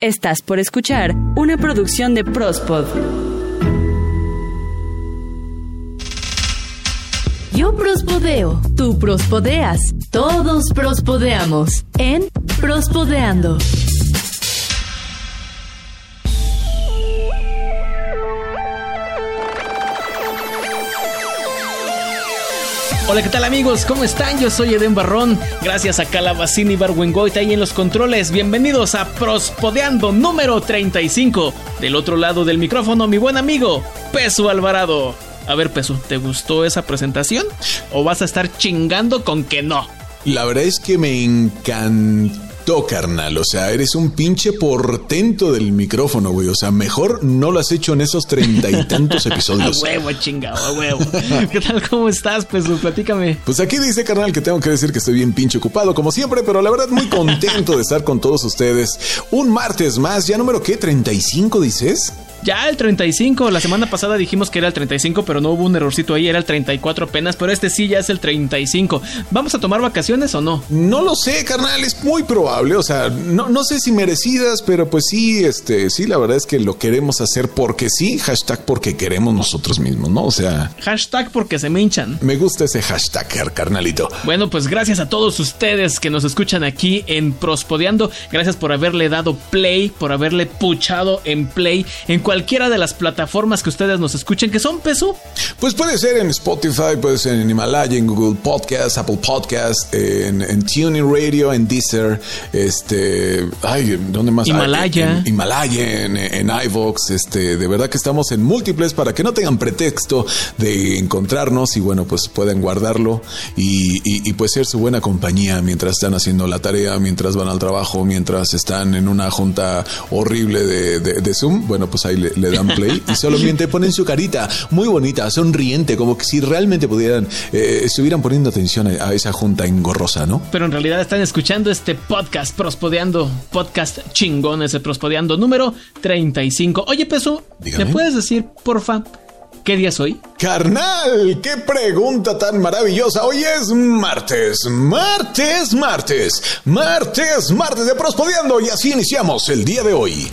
Estás por escuchar una producción de Prospod. Yo prospodeo, tú prospodeas, todos prospodeamos en Prospodeando. Hola, ¿qué tal amigos? ¿Cómo están? Yo soy Eden Barrón. Gracias a Calabacini Barwengoit ahí en los controles. Bienvenidos a Prospodeando número 35. Del otro lado del micrófono, mi buen amigo, Peso Alvarado. A ver, Peso, ¿te gustó esa presentación? ¿O vas a estar chingando con que no? La verdad es que me encantó carnal. O sea, eres un pinche portento del micrófono, güey. O sea, mejor no lo has hecho en esos treinta y tantos episodios. a huevo, chingado, a huevo. ¿Qué tal? ¿Cómo estás, Peso? Platícame. Pues aquí dice, carnal, que tengo que decir que estoy bien pinche ocupado, como siempre, pero la verdad muy contento de estar con todos ustedes. Un martes más, ya número qué, 35 dices? Ya el 35, la semana pasada dijimos que era el 35, pero no hubo un errorcito ahí, era el 34 apenas, pero este sí ya es el 35. ¿Vamos a tomar vacaciones o no? No lo sé, carnal, es muy probable, o sea, no, no sé si merecidas, pero pues sí, este, sí, la verdad es que lo queremos hacer porque sí, hashtag porque queremos nosotros mismos, ¿no? O sea... Hashtag porque se me hinchan. Me gusta ese hashtag, carnalito. Bueno, pues gracias a todos ustedes que nos escuchan aquí en Prospodeando, gracias por haberle dado play, por haberle puchado en play en cualquiera de las plataformas que ustedes nos escuchen, que son peso. Pues puede ser en Spotify, puede ser en Himalaya, en Google Podcast, Apple Podcast, en, en Tuning Radio, en Deezer, este, ay, ¿dónde más? Himalaya. En, Himalaya, en, en iVox, este, de verdad que estamos en múltiples para que no tengan pretexto de encontrarnos y bueno, pues pueden guardarlo y, y, y pues ser su buena compañía mientras están haciendo la tarea, mientras van al trabajo, mientras están en una junta horrible de, de, de Zoom, bueno, pues ahí le, dan play y solamente ponen su carita muy bonita, sonriente, como que si realmente pudieran, eh, estuvieran poniendo atención a, a, esa junta engorrosa, ¿no? Pero en realidad están escuchando este podcast, Prospodeando, podcast chingón, ese Prospodeando número 35. Oye, Peso, Dígame. ¿me puedes decir, porfa, qué día es hoy? Carnal, qué pregunta tan maravillosa. Hoy es martes, martes, martes, martes, martes de Prospodeando y así iniciamos el día de hoy.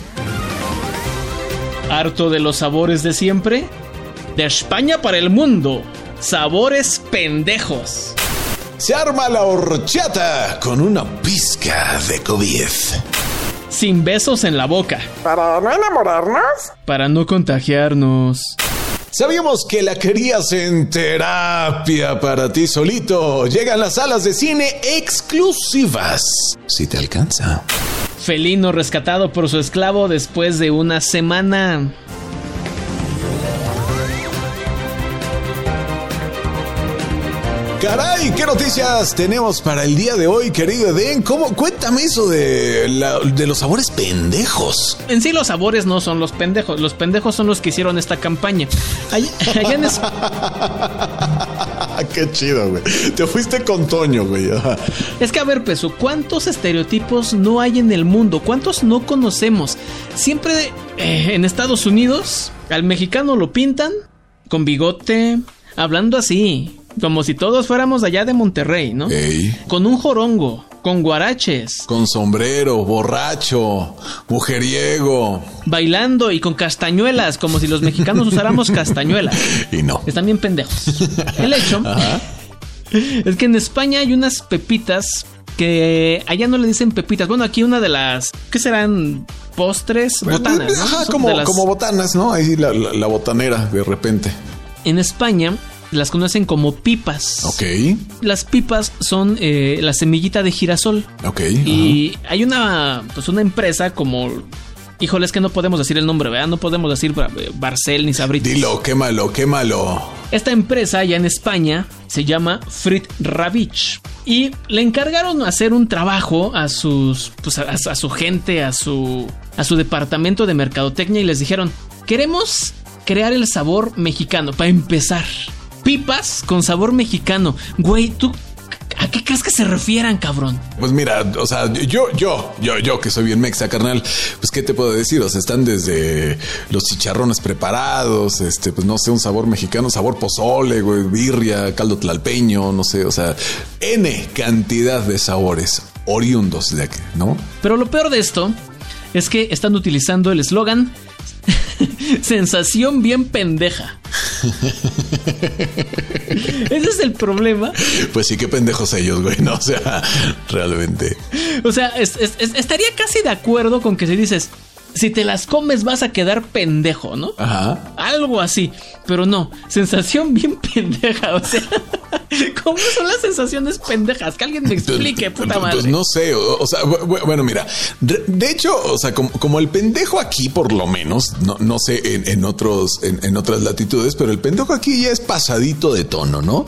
¿Harto de los sabores de siempre? De España para el mundo. Sabores pendejos. Se arma la horchata con una pizca de COVID. Sin besos en la boca. ¿Para no enamorarnos? Para no contagiarnos. Sabíamos que la querías en terapia para ti solito. Llegan las salas de cine exclusivas. Si te alcanza. Felino rescatado por su esclavo después de una semana. Caray, ¿qué noticias tenemos para el día de hoy, querido Eden? ¿Cómo? Cuéntame eso de, la, de los sabores pendejos. En sí, los sabores no son los pendejos. Los pendejos son los que hicieron esta campaña. Allá, allá en es... Qué chido, güey. Te fuiste con Toño, güey. Es que, a ver, Peso, ¿cuántos estereotipos no hay en el mundo? ¿Cuántos no conocemos? Siempre eh, en Estados Unidos, al mexicano lo pintan con bigote, hablando así. Como si todos fuéramos allá de Monterrey, ¿no? Ey. Con un jorongo, con guaraches. Con sombrero, borracho, mujeriego. Bailando y con castañuelas, como si los mexicanos usáramos castañuelas. Y no. Están bien pendejos. El hecho es que en España hay unas pepitas que allá no le dicen pepitas. Bueno, aquí una de las. ¿Qué serán? Postres, botanas. ¿no? Ajá, Son como, las- como botanas, ¿no? Ahí la, la- la botanera, de repente. En España las conocen como pipas. Ok, Las pipas son eh, la semillita de girasol. ok. Y hay una, pues una empresa como... Híjole, es que no podemos decir el nombre, ¿verdad? No podemos decir eh, Barcel ni. Sabritas. Dilo, quémalo, quémalo. Esta empresa allá en España se llama Frit Ravich y le encargaron hacer un trabajo a sus pues a, a su gente, a su a su departamento de mercadotecnia y les dijeron, "Queremos crear el sabor mexicano para empezar. Pipas con sabor mexicano. Güey, tú ¿A qué crees que se refieran, cabrón? Pues mira, o sea, yo, yo, yo, yo que soy bien mexa, carnal, pues qué te puedo decir, o sea, están desde los chicharrones preparados, este, pues no sé, un sabor mexicano, sabor pozole, güey, birria, caldo tlalpeño, no sé, o sea, N cantidad de sabores oriundos de aquí, ¿no? Pero lo peor de esto es que están utilizando el eslogan sensación bien pendeja. Ese es el problema. Pues sí, qué pendejos ellos, güey, ¿no? O sea, realmente. O sea, es- es- es- estaría casi de acuerdo con que si dices, si te las comes vas a quedar pendejo, ¿no? Ajá. Algo así, pero no, sensación bien pendeja, o sea, ¿cómo son las sensaciones pendejas? Que alguien me explique, puta madre. Pues no sé, o, o sea, bu- bu- bueno, mira, de hecho, o sea, como, como el pendejo aquí, por lo menos, no, no sé en, en otros, en, en otras latitudes, pero el pendejo aquí ya es pasadito de tono, ¿no?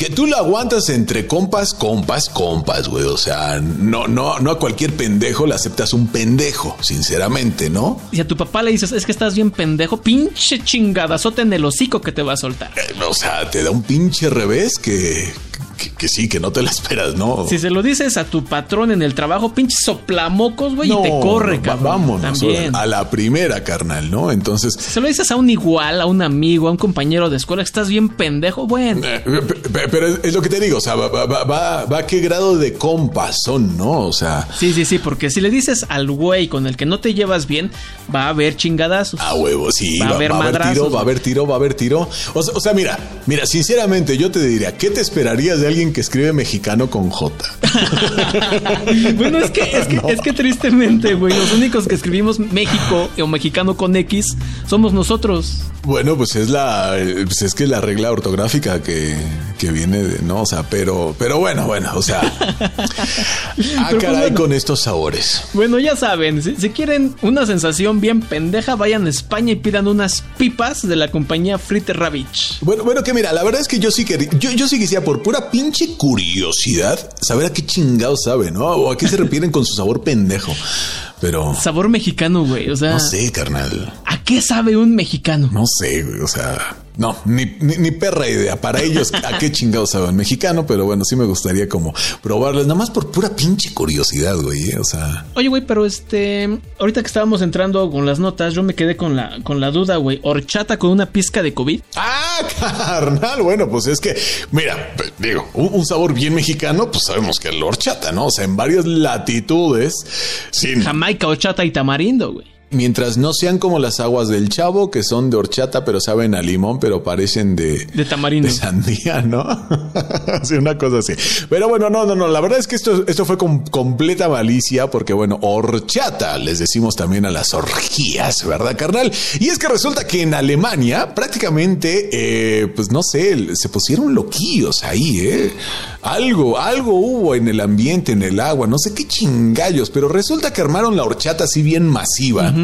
Que tú lo aguantas entre compas, compas, compas, güey. O sea, no, no, no a cualquier pendejo le aceptas un pendejo, sinceramente, ¿no? Si a tu papá le dices, es que estás bien pendejo, pinche chingadazote en el hocico que te va a soltar. Eh, O sea, te da un pinche revés que, que, que sí, que no te la esperas, ¿no? Si se lo dices a tu patrón en el trabajo, pinche soplamocos, güey, No, y te corre, cabrón. Vámonos, También. a la primera, carnal, ¿no? Entonces, Si se lo dices a un igual, a un amigo, a un compañero de escuela, que estás bien pendejo, bueno. Eh, pe- pe- Pero es, lo que te digo, o sea, va, va, va, va- va a qué grado de compas son, ¿no? O sea, Sí, sí, sí, porque si le dices al güey con el que no te llevas bien, va a haber chingadazos. a huevo, sí, Va a haber va a haber madrazos, tiro, va a haber tiro, va a haber tiro. O sea, o sea, mira, mira, sinceramente, yo te diría, ¿qué te esperarías de alguien que escribe mexicano con J? bueno, es que, es que, es que tristemente, güey, los únicos que escribimos México o mexicano con X somos nosotros. Bueno, pues es la, eh, pues es que la regla ortográfica que, que viene de, no, o sea, pero, pero bueno, bueno, o sea, ah, pues caray bueno. con estos sabores. Bueno, ya saben, si, si quieren una sensación bien pendeja, vayan a España y pidan unas pipas de la compañía Fritter Ravich. Bueno, bueno, que mira, la verdad es que yo sí que yo, yo sí quisiera por pura pinche curiosidad saber a qué chingado sabe, ¿no? O a qué se refieren con su sabor pendejo. Pero Sabor mexicano, güey. O sea, no sé, carnal. ¿a qué sabe un mexicano? No sé, güey. O sea, no, ni, ni, ni perra idea. Para ellos, a qué chingados saben mexicano, pero bueno, sí me gustaría como probarles, nada más por pura pinche curiosidad, güey. ¿eh? O sea, Oye, güey, pero este. Ahorita que estábamos entrando con las notas, yo me quedé con la, con la duda, güey. ¿Horchata con una pizca de COVID? Ah, carnal. Bueno, pues es que, mira, digo, un, un sabor bien mexicano, pues sabemos que es la horchata, ¿no? O sea, en varias latitudes, sin, Jamaica, horchata y tamarindo, güey. Mientras no sean como las aguas del chavo, que son de horchata, pero saben a limón, pero parecen de, De tamarindo. de sandía, ¿no? sí, una cosa así. Pero bueno, no, no, no. La verdad es que esto, esto fue con completa malicia, porque bueno, horchata les decimos también a las orgías, ¿verdad, carnal? Y es que resulta que en Alemania prácticamente, eh, pues no sé, se pusieron loquillos ahí, ¿eh? Algo, algo hubo en el ambiente, en el agua, no sé qué chingallos, pero resulta que armaron la horchata así bien masiva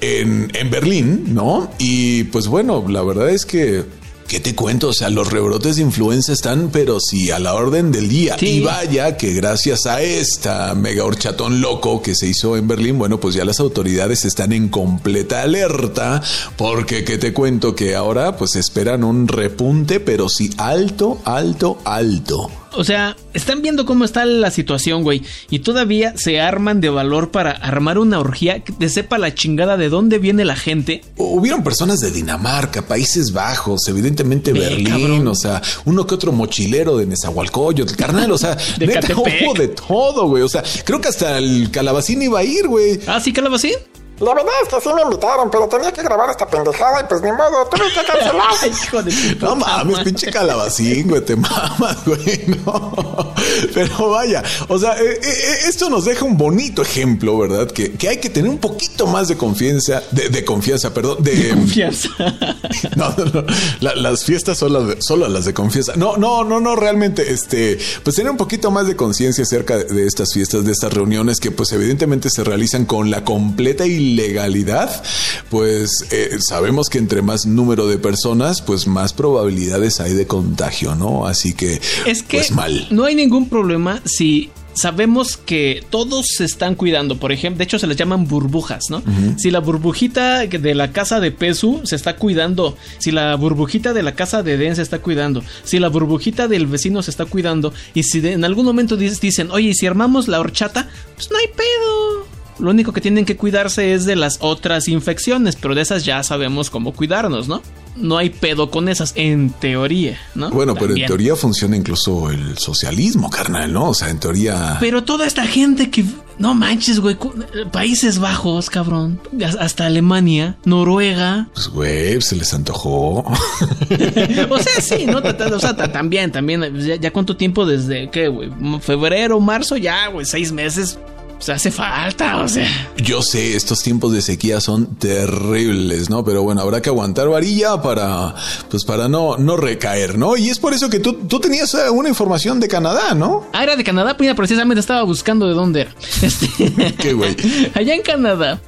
en, en Berlín, ¿no? Y pues bueno, la verdad es que ¿Qué te cuento? O sea, los rebrotes de influenza están, pero sí, a la orden del día. Sí. Y vaya que gracias a esta mega horchatón loco que se hizo en Berlín, bueno, pues ya las autoridades están en completa alerta, porque ¿qué te cuento? Que ahora pues esperan un repunte, pero sí alto, alto, alto. O sea, están viendo cómo está la situación, güey. Y todavía se arman de valor para armar una orgía que te sepa la chingada de dónde viene la gente. Hubieron personas de Dinamarca, Países Bajos, evidentemente Ve, Berlín, cabrón. o sea, uno que otro mochilero de Nezahualcóyotl, carnal, o sea, De neta, hubo de todo, güey, o sea, creo que hasta el calabacín iba a ir, güey. Ah, sí, calabacín. La verdad es que sí me invitaron, pero tenía que grabar esta pendejada y pues ni modo, tuve que cancelar. Hijo de No mames, pinche calabacín, güey, te mamas, güey, no. Pero vaya, o sea, eh, eh, esto nos deja un bonito ejemplo, ¿verdad? Que, que hay que tener un poquito más de confianza, de, de confianza, perdón, de, Confianza. No, no, no. La- las fiestas son las de- solo las de confianza. No, no, no, no, realmente, este, pues tener un poquito más de conciencia acerca de, de estas fiestas, de estas reuniones que pues evidentemente se realizan con la completa ilegalidad, pues eh, sabemos que entre más número de personas, pues más probabilidades hay de contagio, ¿no? Así que, Es que pues mal. no hay ningún problema si sabemos que todos se están cuidando. Por ejemplo, de hecho se les llaman burbujas, ¿no? Si la burbujita de la casa de Pesu se está cuidando, si la burbujita de la casa de Den se está cuidando, si la burbujita del vecino se está cuidando, y si de- en algún momento dicen, oye, ¿y si armamos la horchata, pues no hay pedo. Lo único que tienen que cuidarse es de las otras infecciones, pero de esas ya sabemos cómo cuidarnos, ¿no? no hay pedo con esas, en teoría, ¿no? Bueno, pero en teoría funciona incluso el socialismo, carnal, ¿no? O sea, en teoría... Pero toda esta gente que. No manches, güey. Países Bajos, cabrón. Hasta Alemania, Noruega. Pues, güey, se les antojó. O sea, sí, ¿no? O sea, ta- también, también. Ya, ya cuánto tiempo desde, ¿qué, güey? Febrero, marzo, ya, güey. Seis meses. Pues hace falta, o sea. Yo sé, estos tiempos de sequía son terribles, ¿no? Pero bueno, habrá que aguantar varilla para, pues para no, no recaer, ¿no? Y es por eso que tú, tú tenías eh, una información de Canadá, ¿no? Ah, era de Canadá, pues, precisamente estaba buscando de dónde era. Este, Qué güey. Allá en Canadá,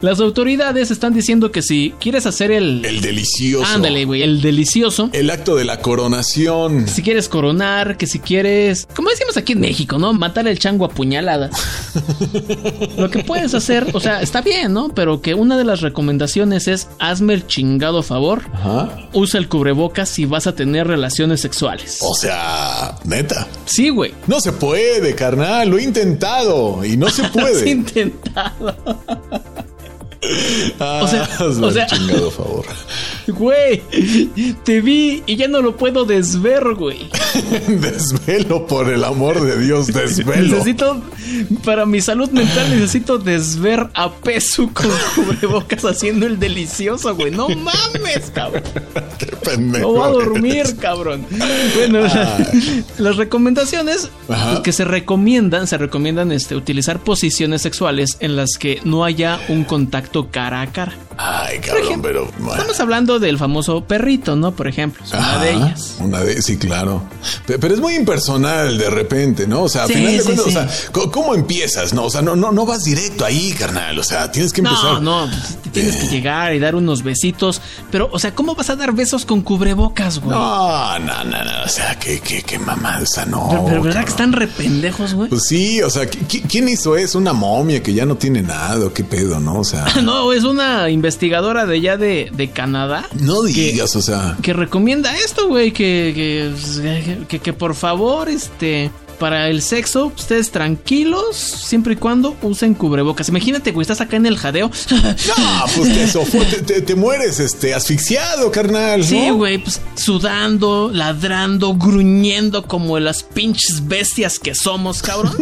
las autoridades están diciendo que si quieres hacer el. El delicioso. Ándale, güey, el delicioso. El acto de la coronación. Si quieres coronar, que si quieres, como decimos aquí en México, ¿no? Matar el chango a puñalada. Lo que puedes hacer, o sea, está bien, ¿no? Pero que una de las recomendaciones es hazme el chingado favor, Ajá. usa el cubrebocas si vas a tener relaciones sexuales. O sea, neta. Sí, güey. No se puede, carnal. Lo he intentado y no se puede. intentado. Ah, o sea, hazme o sea- chingado favor. Güey, te vi y ya no lo puedo desver, güey. desvelo, por el amor de Dios, desvelo. Necesito, para mi salud mental, necesito desver a Pesu con cubrebocas haciendo el delicioso, güey. No mames, cabrón. Qué pendejo. No voy a eres. dormir, cabrón. Bueno, la- las recomendaciones Ajá. que se recomiendan, se recomiendan este, utilizar posiciones sexuales en las que no haya un contacto cara a cara. Ay, cabrón, pero. Estamos hablando del famoso perrito, ¿no? Por ejemplo, es una de ellas. Una de, sí, claro. Pe- Pero, es muy impersonal de repente, ¿no? O sea, a Sí, final de sí, cuentas, sí. o sea, ¿cómo empiezas? No, o sea, no, no, no vas directo ahí, carnal. O sea, tienes que empezar. No, no, tienes que llegar y dar unos besitos. Pero, o sea, ¿cómo vas a dar besos con cubrebocas, güey? No, no, no, no. O sea, qué, qué, qué mamada, o sea, no. pero, pero ¿verdad que están rependejos, güey? Pues sí, o sea, ¿qui- qui- ¿quién hizo eso? Una momia que ya no tiene nada, ¿o qué pedo, ¿no? O sea, No, es una investigadora de allá de, de Canadá. no que- digas, o sea. que recomienda esto, güey, que, que, que, que por favor, este, para el sexo, ustedes tranquilos, siempre y cuando usen cubrebocas. Imagínate, güey, estás acá en el jadeo. No, pues te, sofo- te, mueres este, asfixiado, carnal. ¿no? Sí, güey, pues sudando, ladrando, gruñendo como las pinches bestias que somos, cabrón.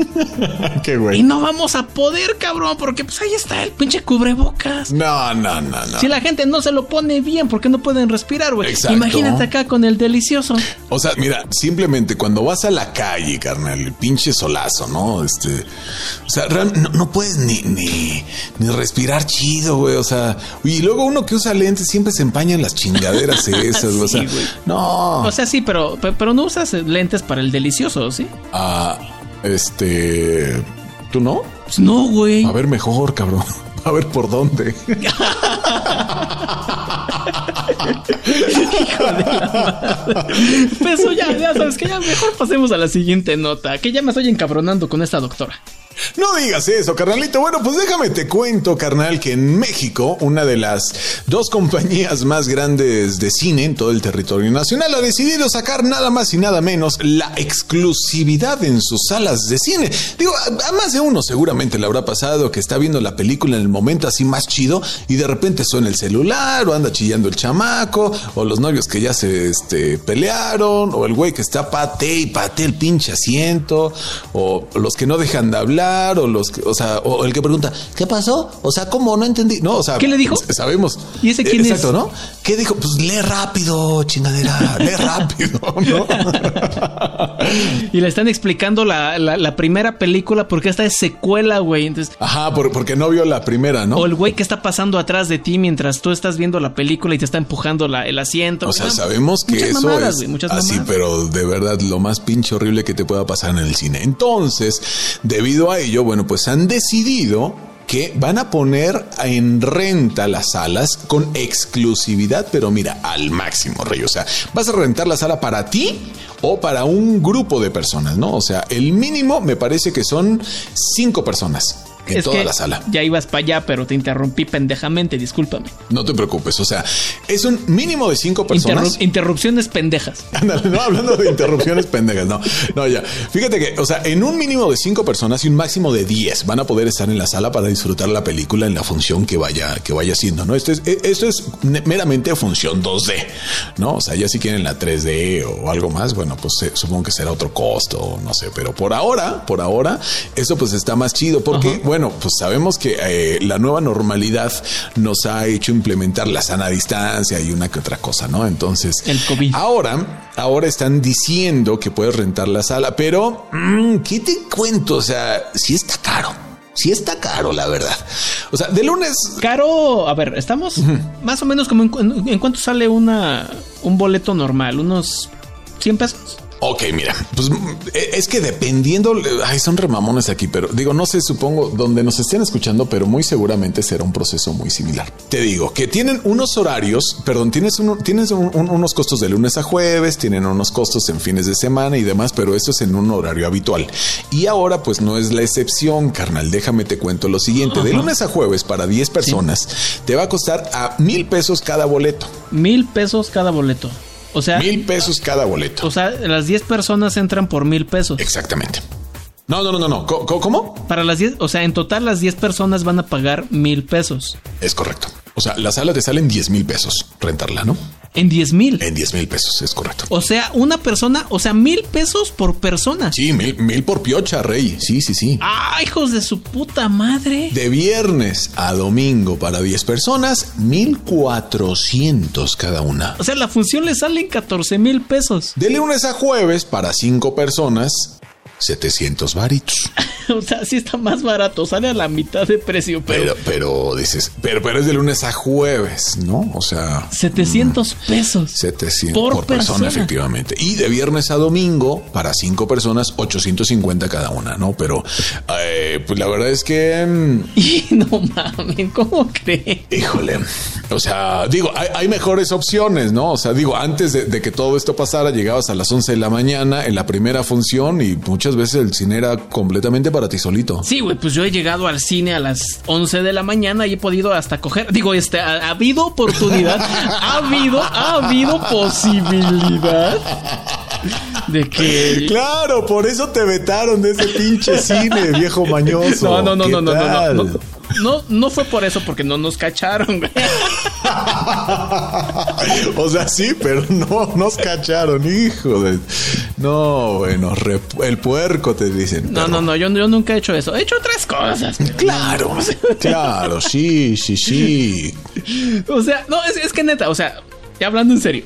Qué y güey. no vamos a poder, cabrón, porque pues ahí está el pinche cubrebocas. No, no, no, no. Si la gente no se lo pone bien, ¿por qué no pueden respirar, güey? Exacto. Imagínate acá con el delicioso. O sea, mira, simplemente cuando vas a la calle, carnal, el pinche solazo, ¿no? Este, o sea, real- no, no puedes ni, ni, ni respirar chido, güey. O sea, y luego uno que usa lentes siempre se empañan las chingaderas esas, güey. o sea, Sí, güey. no. O sea, sí, pero, pe- pero no usas lentes para el delicioso, ¿sí? Ah, este, ¿tú no? Pues no, güey. A ver mejor, cabrón. A ver por dónde. Eso ya, ya sabes que ya mejor pasemos a la siguiente nota, que ya me estoy encabronando con esta doctora. No digas eso, carnalito. Bueno, pues déjame te cuento, carnal, que en México, una de las dos compañías más grandes de cine en todo el territorio nacional ha decidido sacar nada más y nada menos la exclusividad en sus salas de cine. Digo, a más de uno seguramente le habrá pasado que está viendo la película en el momento así más chido y de repente suena el celular o anda chillando el chamaco o los novios que ya se este, pelearon o el güey que está pate y pate el pinche asiento o los que no dejan de hablar o los que, o sea, o el que pregunta, ¿qué pasó? O sea, ¿cómo? No entendí. No, o sea, ¿Qué le dijo? s- Sabemos. ¿Y ese quién Exacto, es? ¿no? ¿Qué dijo? Pues lee rápido, chingadera, lee rápido, ¿no? Y le están explicando la, la, la primera película porque esta es secuela, güey. Entonces, Ajá, por- porque no vio la primera, ¿no? o el güey que está pasando atrás de ti mientras tú estás viendo la película y te está empujando la- el asiento. O sea, sabemos que eso mamadas, es güey, muchas así, mamadas. pero de verdad lo más pinche horrible que te pueda pasar en el cine. Entonces, debido a ello, bueno, pues han decidido que van a poner en renta las salas con exclusividad, pero mira, al máximo, Rey. O sea, vas a rentar la sala para ti o para un grupo de personas, ¿no? O sea, el mínimo me parece que son cinco personas. En Es toda que la sala. Ya ibas para allá, pero te interrumpí pendejamente, discúlpame. No te preocupes, o sea, es un mínimo de cinco personas. Interru- interrupciones pendejas. Ándale, no hablando de interrupciones pendejas, no, no, ya. Fíjate que, o sea, en un mínimo de cinco personas y un máximo de 10 van a poder estar en la sala para disfrutar la película en la función que vaya, que vaya siendo, ¿no? Esto es, e- esto es meramente función 2D, ¿no? O sea, ya si quieren la 3D o algo más, bueno, pues eh, supongo que será otro costo, no sé, pero por ahora, por ahora, eso pues está más chido porque, bueno, pues sabemos que eh, la nueva normalidad nos ha hecho implementar la sana distancia y una que otra cosa, ¿no? Entonces, El COVID. Ahora, ahora están diciendo que puedes rentar la sala, pero mm, ¿qué te cuento? O sea, sí está caro. Sí está caro, la verdad. O sea, de lunes Caro, a ver, estamos más o menos como en- en cuánto sale una un boleto normal, unos 100 pesos. Ok, mira, pues mm, es que dependiendo, ay, son remamones aquí, pero digo, no sé, supongo, donde nos estén escuchando, pero muy seguramente será un proceso muy similar. Te digo que tienen unos horarios, perdón, tienes, tienes un- un- unos costos de lunes a jueves, tienen unos costos en fines de semana y demás, pero esto es en un horario habitual. Y ahora, pues no es la excepción, carnal, déjame te cuento lo siguiente. De lunes a jueves para 10 personas, te va a costar a mil pesos cada boleto. Mil pesos cada boleto. O sea, Mil pesos cada boleto. o sea, las 10 personas entran por mil pesos. Exactamente. No, no, no, no, no. ¿Cómo? ¿Cómo? Para las 10, o sea, en total las 10 personas van a pagar mil pesos. Es correcto. O sea, la sala te sale en 10 mil pesos rentarla, ¿no? En 10 mil. En 10 mil pesos, es correcto. O sea, una persona, o sea, mil pesos por persona. Sí, mil, mil por piocha, rey. Sí, sí, sí. ¡Ah, hijos de su puta madre! De viernes a domingo para 10 personas, 1400 cada una. O sea, la función le sale en 14 mil pesos. De lunes a jueves para 5 personas, 700 varitos. O sea, sí está más barato, sale a la mitad de precio, pero, Pero, pero dices, pero, pero es de lunes a jueves, ¿no? O sea, 700 pesos. 700 por, Por persona, persona. efectivamente. Y de viernes a domingo, para cinco personas, 850 cada una, ¿no? Pero, eh, pues la verdad es que, mm, Y no mames, ¿cómo cree? híjole, o sea, digo, hay, hay mejores opciones, ¿no? O sea, digo, antes de, de que todo esto pasara, llegabas a las 11 de la mañana en la primera función y muchas veces el cine era completamente para ti solito. Sí, güey, pues yo he llegado al cine a las 11 de la mañana y he podido hasta coger. Digo, este, ha, ha habido oportunidad, ha habido, ha habido posibilidad de que. Claro, por eso te vetaron de ese pinche cine, viejo mañoso. No, no, no, ¿Qué no, no, no, no, no. No, fue por eso, porque no nos cacharon, güey. o sea, sí, pero no nos cacharon, hijo de. No, bueno, el puerco te dicen. No, no, no, yo, yo nunca he hecho eso. He hecho otras cosas. Claro, claro, sí, sí, sí. O sea, no, es, es que neta, o sea, ya hablando en serio,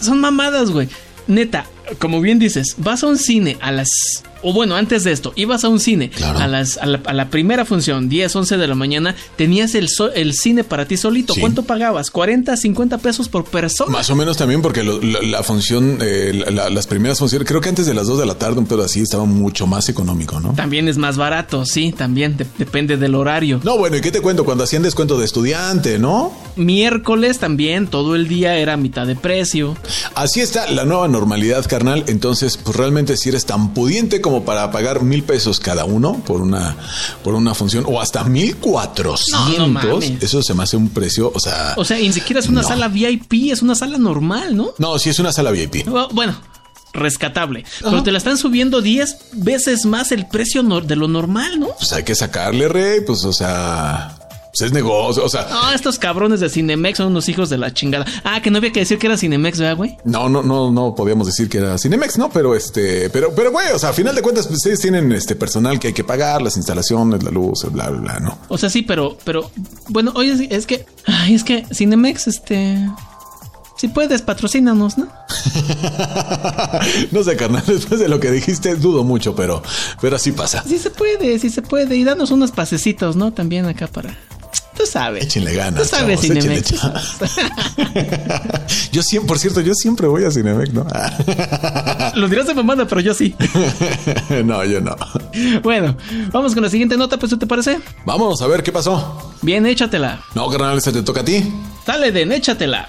son mamadas, güey. Neta, como bien dices, vas a un cine a las. O bueno, antes de esto, ibas a un cine Claro. a, las, a, la, a la primera función, 10, 11 de la mañana, tenías el, so- el cine para ti solito. Sí. ¿Cuánto pagabas? 40, 50 pesos por persona. Más o menos también porque lo- la, la función, eh, la- la- las primeras funciones, creo que antes de las 2 de la tarde, un pedo así, estaba mucho más económico, ¿no? También es más barato, sí, también de- depende del horario. No, bueno, ¿y qué te cuento? Cuando hacían descuento de estudiante, ¿no? Miércoles también, todo el día era mitad de precio. Así está la nueva normalidad, carnal. Entonces, pues realmente si eres tan pudiente como para pagar mil pesos cada uno por una, por una función o hasta mil cuatrocientos, eso se me hace un precio, o sea, O sea, ni siquiera es una No. sala VIP, es una sala normal, ¿no? no, si es una sala VIP. Bueno, rescatable. Pero te la están subiendo 10 veces más el precio de lo normal, ¿no? Pues hay que sacarle, rey, pues o sea, es negocio, o sea, Ah, estos cabrones de Cinemex son unos hijos de la chingada. Ah, que no había que decir que era Cinemex, ¿verdad, güey? no, no, no, no podíamos decir que era Cinemex, ¿no? Pero este, pero, pero güey, o sea, a final de cuentas, pues, ustedes tienen este personal que hay que pagar, las instalaciones, la luz, bla, bla, bla, ¿no? O sea, sí, pero, pero, bueno, oye, es- es que, ay, es que Cinemex, este, si puedes, patrocínanos, ¿no? no sé, carnal, después de lo que dijiste, dudo mucho, pero, pero así pasa. Sí se puede, sí se puede. Y danos unos pasecitos, ¿no? También acá para, tú sabes. Échenle ganas. Tú sabes, chavos, Cinemex. yo siempre, por cierto, yo siempre voy a Cinemex, ¿no? Lo dirás de mamada, pero yo sí. no, yo no. Bueno, vamos con la siguiente nota, pues, ¿te parece? Vámonos a ver qué pasó. Bien, échatela. No, carnal, ese te toca a ti. Dale, Den, échatela.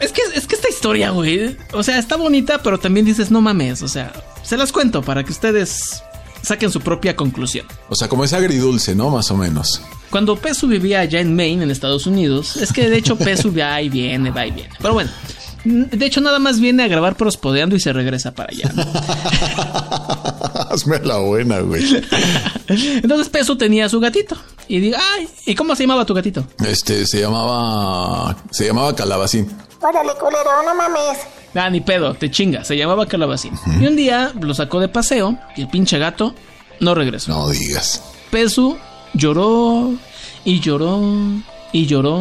Es que, es que esta historia, güey, o sea, está bonita, pero también dices, no mames, o sea, se las cuento para que ustedes saquen su propia conclusión. O sea, como es agridulce, ¿no? Más o menos. Cuando Pesu vivía allá en Maine, en Estados Unidos, es que de hecho Pesu va y viene, va y viene. Pero bueno, de hecho nada más viene a grabar prospodeando y se regresa para allá. ¿no? Hazme la buena, güey. Entonces Pesu tenía su gatito. Y digo, ay, ¿y cómo se llamaba tu gatito? Este, se llamaba... Se llamaba Calabacín. Órale, culero, no mames. Ah, ni pedo, te chinga, se llamaba Calabacín. Y un día lo sacó de paseo y el pinche gato no regresó. No digas. Pesu lloró y lloró y lloró.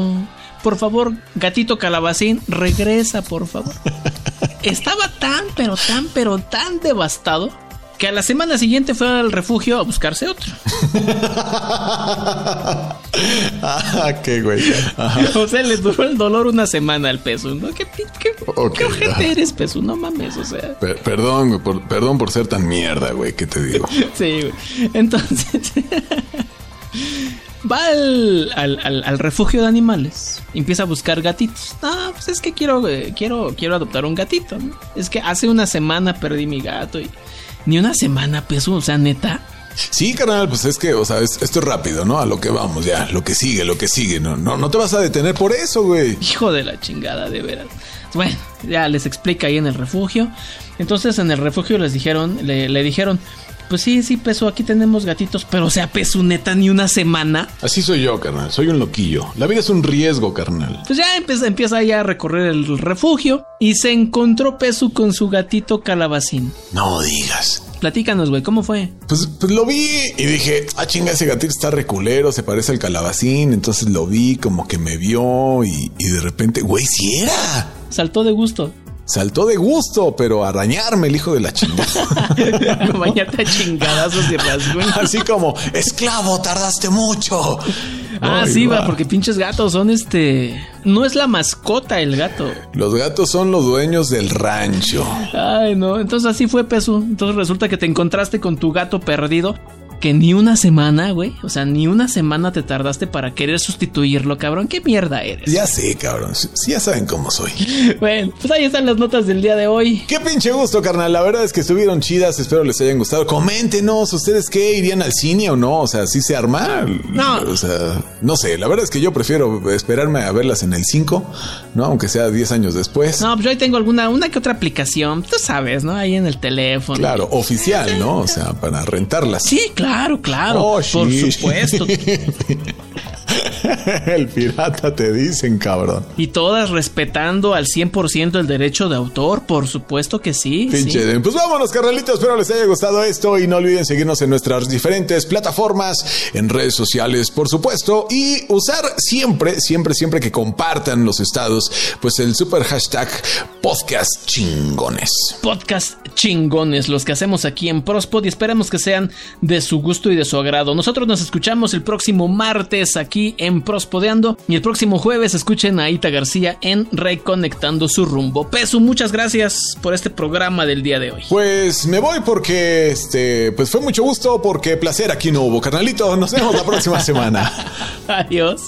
Por favor, gatito calabacín, regresa, por favor. Estaba tan, pero tan, pero tan devastado que a la semana siguiente fue al refugio a buscarse otro. ah, qué güey. Ajá. O sea, le duró el dolor una semana al peso, ¿no? ¿Qué, qué, qué, ajá. eres, peso? No mames, o sea. Per- perdón, por, perdón por ser tan mierda, güey, ¿qué te digo? Sí, güey. Entonces. Va al, al- al- al refugio de animales. Empieza a buscar gatitos. Ah, pues es que quiero, eh, quiero, quiero adoptar un gatito. ¿no? Es que hace una semana perdí mi gato y. Ni una semana, peso, o sea, neta. Sí, carnal, pues es que, o sea, es- esto es rápido, ¿no? A lo que vamos, ya, lo que sigue, lo que sigue. No, no, no te vas a detener por eso, güey. Hijo de la chingada, de veras. Bueno, ya les explica ahí en el refugio. Entonces en el refugio les dijeron, le, le dijeron, pues sí, sí, peso, aquí tenemos gatitos, pero o sea, peso neta ni una semana. Así soy yo, carnal, soy un loquillo. La vida es un riesgo, carnal. Pues ya empieza, empieza ya a recorrer el refugio y se encontró Pesu con su gatito calabacín. No digas. Platícanos, güey, ¿cómo fue? Pues, pues lo vi y dije, ah, chinga, ese gatito está reculero, se parece al calabacín. Entonces lo vi, como que me vio y, y de repente, güey, si era. Saltó de gusto. Saltó de gusto, pero a arañarme el hijo de la chingada. Bañarte a chingadazos y rasguños. Así como, esclavo, tardaste mucho. Ah, Ay, sí, va, porque pinches gatos son este. No es la mascota el gato. Los gatos son los dueños del rancho. Ay, no. Entonces así fue Pesu. Entonces resulta que te encontraste con tu gato perdido. Que ni una semana, güey. O sea, ni una semana te tardaste para querer sustituirlo, cabrón. ¿Qué mierda eres? Ya sé, cabrón. Sí, ya saben cómo soy. Bueno, pues ahí están las notas del día de hoy. Qué pinche gusto, carnal. La verdad es que estuvieron chidas. Espero les hayan gustado. Coméntenos, ¿ustedes qué? ¿Irían al cine o no? O sea, ¿sí se arma? No. O sea, no sé. La verdad es que yo prefiero esperarme a verlas en el 5, ¿no? Aunque sea 10 años después. No, pues yo ahí tengo alguna, una que otra aplicación. Tú sabes, ¿no? Ahí en el teléfono. Claro, oficial, ¿no? O sea, para rentarlas. Sí, claro, claro. Oh, por sí. supuesto. el pirata te dicen, cabrón. Y todas respetando al 100% el derecho de autor, por supuesto que sí. Pinche. Pues vámonos, carnalitos. Espero les haya gustado esto y no olviden seguirnos en nuestras diferentes plataformas, en redes sociales, por supuesto, y usar siempre, siempre, siempre que compartan los estados, pues el super hashtag podcast chingones. podcast chingones los que hacemos aquí en Prospod y esperamos que sean de su gusto y de su agrado. Nosotros nos escuchamos el próximo martes aquí en Prospodeando y el próximo jueves escuchen a Ita García en Reconectando su rumbo. Pesu, muchas gracias por este programa del día de hoy. Pues me voy porque, este, pues fue mucho gusto porque placer aquí no hubo, carnalito. Nos vemos la próxima semana. Adiós.